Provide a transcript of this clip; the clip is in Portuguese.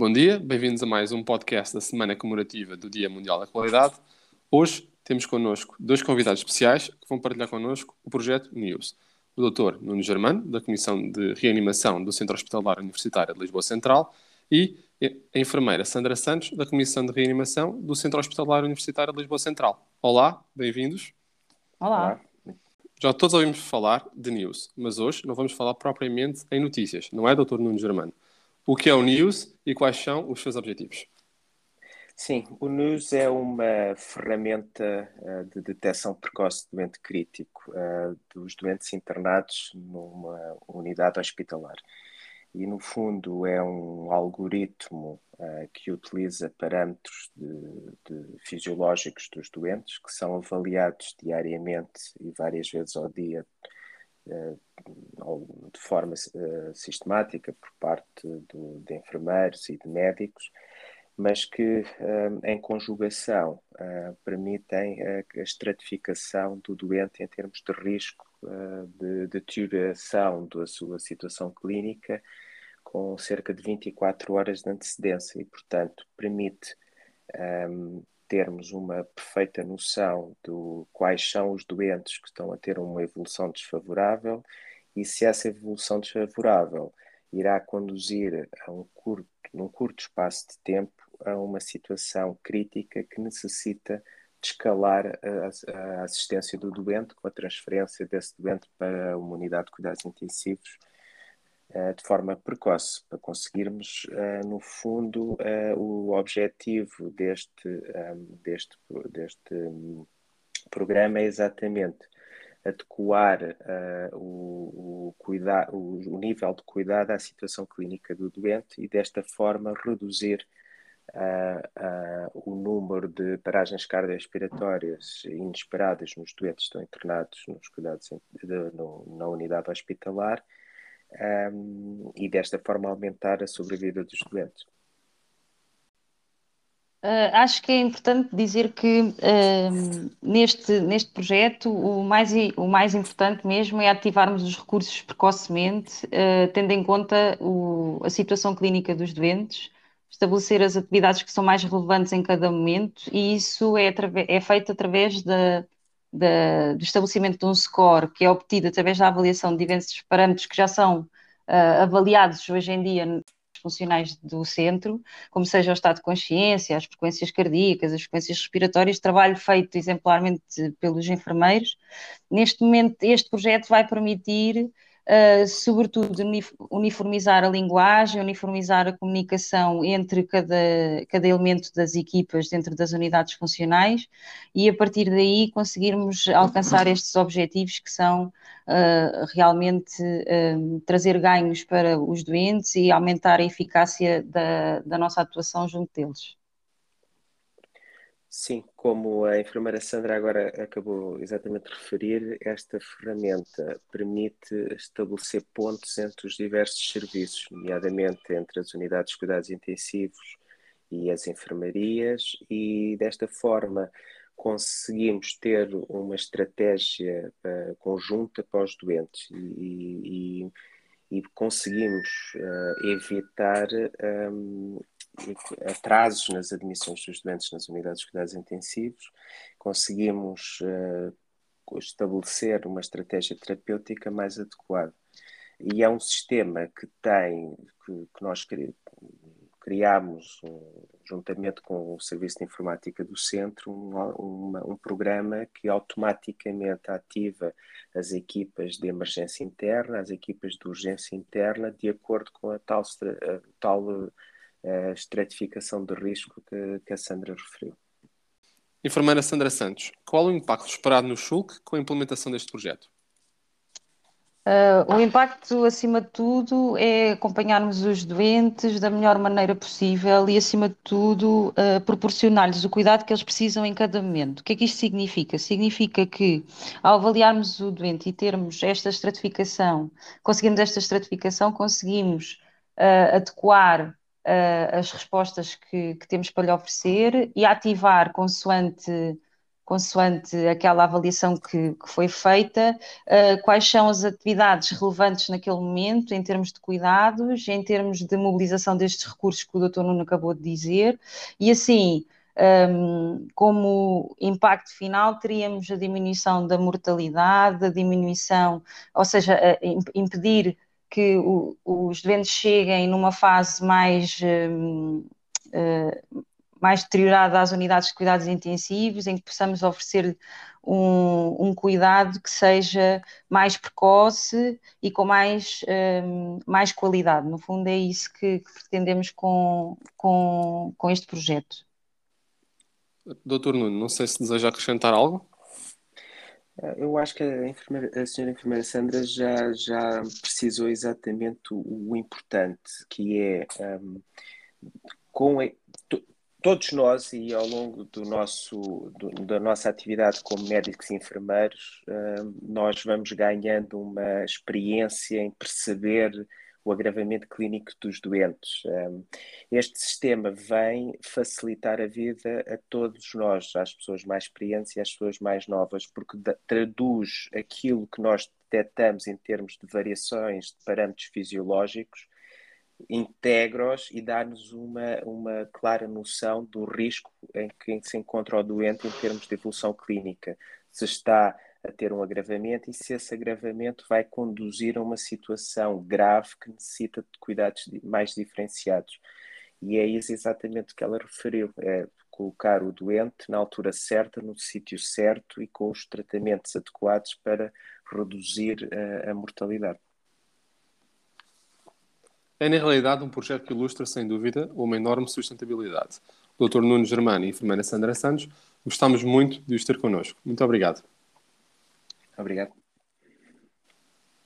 Bom dia, bem-vindos a mais um podcast da Semana Comemorativa do Dia Mundial da Qualidade. Hoje temos connosco dois convidados especiais que vão partilhar connosco o projeto NEWS. O Dr. Nuno Germano, da Comissão de Reanimação do Centro Hospitalar Universitário de Lisboa Central, e a enfermeira Sandra Santos, da Comissão de Reanimação do Centro Hospitalar Universitário de Lisboa Central. Olá, bem-vindos. Olá. Já todos ouvimos falar de news, mas hoje não vamos falar propriamente em notícias, não é, Dr. Nuno Germano? O que é o news e quais são os seus objetivos? Sim, o NEWS é uma ferramenta uh, de detecção precoce de doente crítico uh, dos doentes internados numa unidade hospitalar e, no fundo, é um algoritmo uh, que utiliza parâmetros de, de fisiológicos dos doentes que são avaliados diariamente e várias vezes ao dia de forma uh, sistemática por parte do, de enfermeiros e de médicos, mas que, em conjugação, permitem a, estratificação do doente em termos de risco de deterioração da sua situação clínica com cerca de 24 horas de antecedência e, portanto, permite termos uma perfeita noção de quais são os doentes que estão a ter uma evolução desfavorável e se essa evolução desfavorável irá conduzir a um curto, num curto espaço de tempo a uma situação crítica que necessita de escalar a, a assistência do doente com a transferência desse doente para uma unidade de cuidados intensivos de forma precoce, para conseguirmos, uh, no fundo, uh, o objetivo deste, um, deste, deste um, programa é exatamente adequar o, o, cuida o, nível de cuidado à situação clínica do doente e, desta forma, reduzir o número de paragens cardiorrespiratórias inesperadas nos doentes que estão internados nos cuidados na unidade hospitalar um, e desta forma aumentar a sobrevida dos doentes. Uh, acho que é importante dizer que uh, neste, neste projeto o mais, o mais importante mesmo é ativarmos os recursos precocemente, uh, tendo em conta o, a situação clínica dos doentes, estabelecer as atividades que são mais relevantes em cada momento, e isso é, é feito através da, da, do estabelecimento de um score que é obtido através da avaliação de diversos parâmetros que já são uh, avaliados hoje em dia nos funcionais do centro, como seja o estado de consciência, as frequências cardíacas, as frequências respiratórias, trabalho feito exemplarmente pelos enfermeiros. Neste momento, este projeto vai permitir uh, sobretudo uniformizar a linguagem, uniformizar a comunicação entre cada, cada elemento das equipas dentro das unidades funcionais e a partir daí conseguirmos alcançar estes objetivos que são uh, realmente uh, trazer ganhos para os doentes e aumentar a eficácia da, da nossa atuação junto deles. Sim, como a enfermeira Sandra agora acabou exatamente de referir, esta ferramenta permite estabelecer pontos entre os diversos serviços, nomeadamente entre as unidades de cuidados intensivos e as enfermarias, e desta forma conseguimos ter uma estratégia uh, conjunta para os doentes e, e, e conseguimos uh, evitar um, atrasos nas admissões dos doentes nas unidades de cuidados intensivos, conseguimos uh, estabelecer uma estratégia terapêutica mais adequada. E é um sistema que tem, que, que nós criámos, um, juntamente com o Serviço de Informática do Centro, um, uma, um programa que automaticamente ativa as equipas de emergência interna, as equipas de urgência interna, de acordo com a tal, a tal a estratificação de risco que, que a Sandra referiu. Enfermeira Sandra Santos, qual o impacto esperado no Schulk com a implementação deste projeto? Uh, o impacto, acima de tudo, é acompanharmos os doentes da melhor maneira possível e, acima de tudo, uh, proporcionar-lhes o cuidado que eles precisam em cada momento. O que é que isto significa? Significa que, ao avaliarmos o doente e termos esta estratificação, conseguimos esta estratificação, conseguimos uh, adequar uh, as respostas que, que, temos para lhe oferecer e ativar consoante, consoante aquela avaliação que, que foi feita, uh, quais são as atividades relevantes naquele momento, em termos de cuidados, em termos de mobilização destes recursos que o Dr. Nuno acabou de dizer, e assim. Um, como impacto final, teríamos a diminuição da mortalidade, a diminuição, ou seja, impedir que o, os doentes cheguem numa fase mais, um, uh, mais deteriorada às unidades de cuidados intensivos, em que possamos oferecer um, um cuidado que seja mais precoce e com mais, um, mais qualidade. No fundo, é isso que, que pretendemos com, com, com este projeto. Doutor Nuno, não sei se deseja acrescentar algo. Eu acho que a, enfermeira, a senhora enfermeira Sandra já, já precisou exatamente o, o importante, que é um, com, todos nós e ao longo do nosso, do, da nossa atividade como médicos e enfermeiros, uh, nós vamos ganhando uma experiência em perceber o agravamento clínico dos doentes. Este sistema vem facilitar a vida a todos nós, às pessoas mais experientes e às pessoas mais novas, porque traduz aquilo que nós detectamos em termos de variações de parâmetros fisiológicos integra-os e dá-nos uma, uma clara noção do risco em que se encontra o doente em termos de evolução clínica. Se está a ter um agravamento e se esse agravamento vai conduzir a uma situação grave que necessita de cuidados mais diferenciados. E é isso exatamente que ela referiu: é colocar o doente na altura certa, no sítio certo e com os tratamentos adequados para reduzir a, a mortalidade. É, na realidade, um projeto que ilustra, sem dúvida, uma enorme sustentabilidade. Dr. Nuno Germano e enfermeira Sandra Santos, gostamos muito de os ter connosco. Muito obrigado. Obrigado.